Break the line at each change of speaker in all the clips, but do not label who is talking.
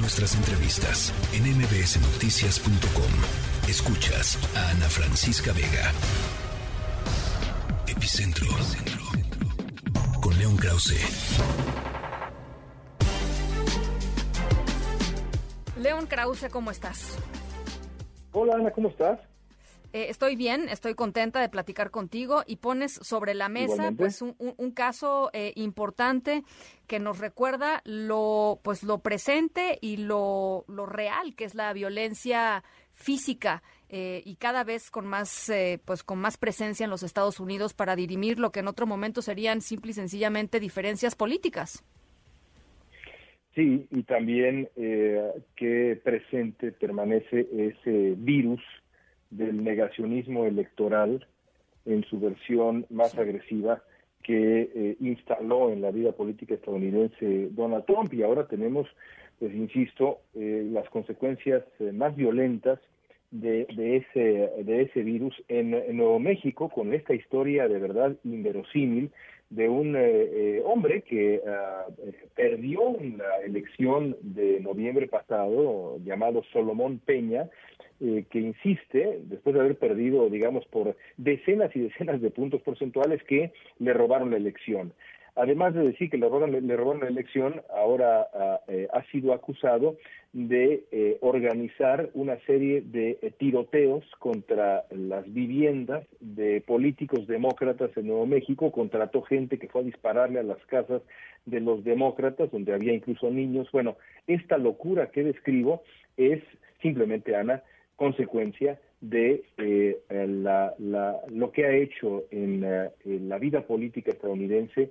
Nuestras entrevistas en mbsnoticias.com. Escuchas a Ana Francisca Vega. Epicentro. Con León Krause.
León Krause, ¿cómo estás?
Hola Ana, ¿cómo estás?
Eh, estoy bien, estoy contenta de platicar contigo y pones sobre la mesa pues un, caso eh, importante que nos recuerda lo pues lo presente y lo, lo real que es la violencia física eh, y cada vez con más pues con más presencia en los Estados Unidos para dirimir lo que en otro momento serían simple y sencillamente diferencias políticas.
Sí, y también que presente permanece ese virus del negacionismo electoral en su versión más agresiva que eh, instaló en la vida política estadounidense Donald Trump. Y ahora tenemos, pues insisto, eh, las consecuencias eh, más violentas de, de, ese, de ese virus en, Nuevo México con esta historia de verdad inverosímil de un hombre que ah, perdió la elección de noviembre pasado llamado Solomón Peña eh, que insiste, después de haber perdido, digamos, por decenas y decenas de puntos porcentuales, que le robaron la elección. Además de decir que le robaron, le robaron la elección, ahora ah, eh, ha sido acusado de eh, organizar una serie de tiroteos contra las viviendas de políticos demócratas en Nuevo México. Contrató gente que fue a dispararle a las casas de los demócratas, donde había incluso niños. Bueno, esta locura que describo es simplemente, Ana, consecuencia de eh, la, lo que ha hecho en, eh, en, la vida política estadounidense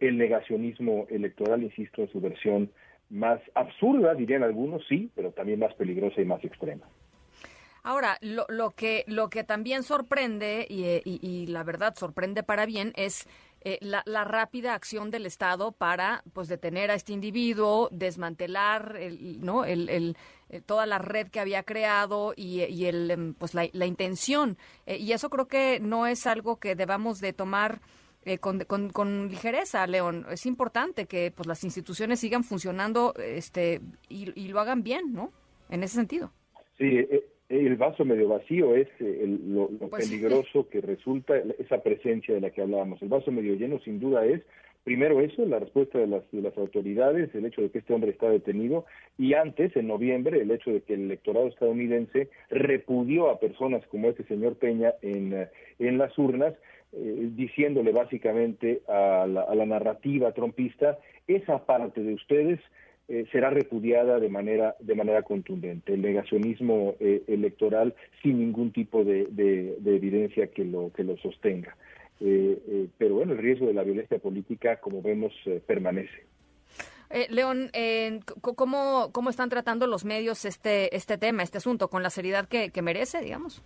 el negacionismo electoral, insisto, en su versión más absurda, dirían algunos, sí, pero también más peligrosa y más extrema.
Ahora, lo, lo, que, lo que también sorprende, y, y, la verdad sorprende para bien, es eh, la, la, rápida acción del Estado para pues detener a este individuo, desmantelar el, ¿no? el, eh, toda la red que había creado y, el, em, pues la, la intención. Eh, y eso creo que no es algo que debamos de tomar con, con, con, ligereza, León. Es importante que pues las instituciones sigan funcionando este y, y lo hagan bien, ¿no? En ese sentido.
Sí, el vaso medio vacío es eh, lo, pues peligroso que resulta esa presencia de la que hablábamos. El vaso medio lleno sin duda es, primero eso, la respuesta de las, de las autoridades, el hecho de que este hombre está detenido, y antes, en noviembre, el hecho de que el electorado estadounidense repudió a personas como este señor Peña en, eh, en las urnas, eh, diciéndole básicamente a la, a la narrativa trompista, esa parte de ustedes eh, será repudiada de manera de manera contundente. El negacionismo eh, electoral sin ningún tipo de, evidencia que lo que lo sostenga. Eh, pero bueno, el riesgo de la violencia política, como vemos, permanece.
León, ¿cómo, ¿cómo están tratando los medios este, este tema, este asunto, con la seriedad que merece, digamos?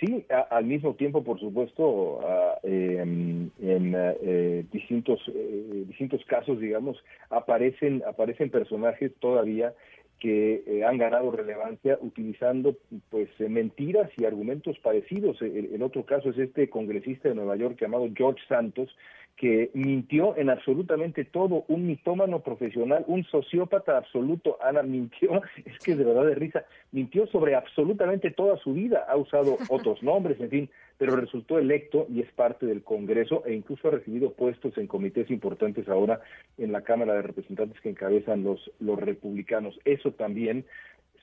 Sí, al mismo tiempo, por supuesto, em, en eh, distintos eh, distintos casos, digamos, aparecen aparecen personajes todavía que eh, han ganado relevancia utilizando pues mentiras y argumentos parecidos. El, el, otro caso es este congresista de Nueva York llamado George Santos, que mintió en absolutamente todo, un mitómano profesional, un sociópata absoluto, Ana mintió, es que es de verdad de risa, mintió sobre absolutamente toda su vida, ha usado otros nombres, en fin, pero resultó electo y es parte del Congreso e incluso ha recibido puestos en comités importantes ahora en la Cámara de Representantes que encabezan los, los republicanos. Eso también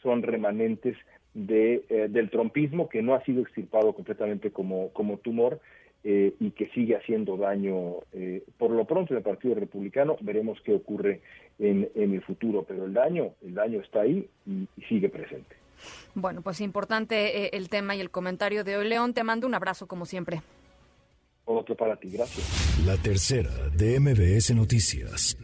son remanentes de, eh, del trompismo que no ha sido extirpado completamente como, como tumor eh, y que sigue haciendo daño eh, por lo pronto en el Partido Republicano. Veremos qué ocurre en, en el futuro, pero el daño, el daño está ahí y, sigue presente.
Bueno, pues importante eh, el tema y el comentario de hoy. León, te mando un abrazo como siempre.
Otro para ti, gracias.
La tercera de MBS Noticias.